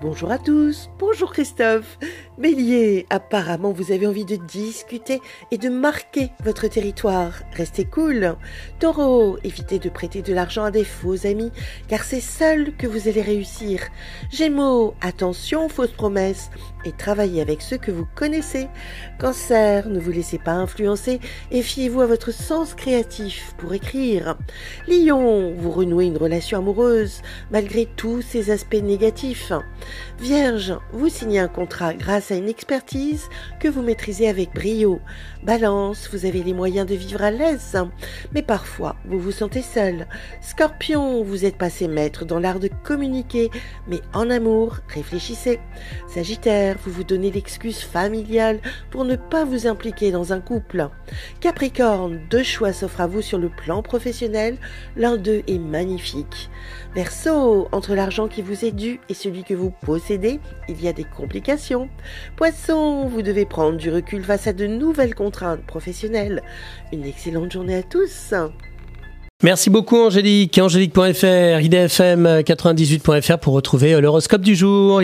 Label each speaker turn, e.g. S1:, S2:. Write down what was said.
S1: Bonjour à tous, bonjour Christophe. Bélier, apparemment vous avez envie de discuter et de marquer votre territoire. Restez cool. Taureau, évitez de prêter de l'argent à des faux amis car c'est seul que vous allez réussir. Gémeaux, attention aux fausses promesses et travaillez avec ceux que vous connaissez. Cancer, ne vous laissez pas influencer et fiez-vous à votre sens créatif pour écrire. Lion, vous renouez une relation amoureuse malgré tous ces aspects négatifs. Vierge, vous signez un contrat grâce à une expertise que vous maîtrisez avec brio. Balance, vous avez les moyens de vivre à l'aise, mais parfois vous vous sentez seul. Scorpion, vous êtes passé maître dans l'art de communiquer, mais en amour, réfléchissez. Sagittaire, vous vous donnez l'excuse familiale pour ne pas vous impliquer dans un couple. Capricorne, deux choix s'offrent à vous sur le plan professionnel, l'un d'eux est magnifique. Verseau, entre l'argent qui vous est dû et celui que vous possédez, il y a des complications. Poisson, vous devez prendre du recul face à de nouvelles contraintes professionnelles. Une excellente journée à tous.
S2: Merci beaucoup Angélique. Angélique.fr, idfm98.fr pour retrouver l'horoscope du jour.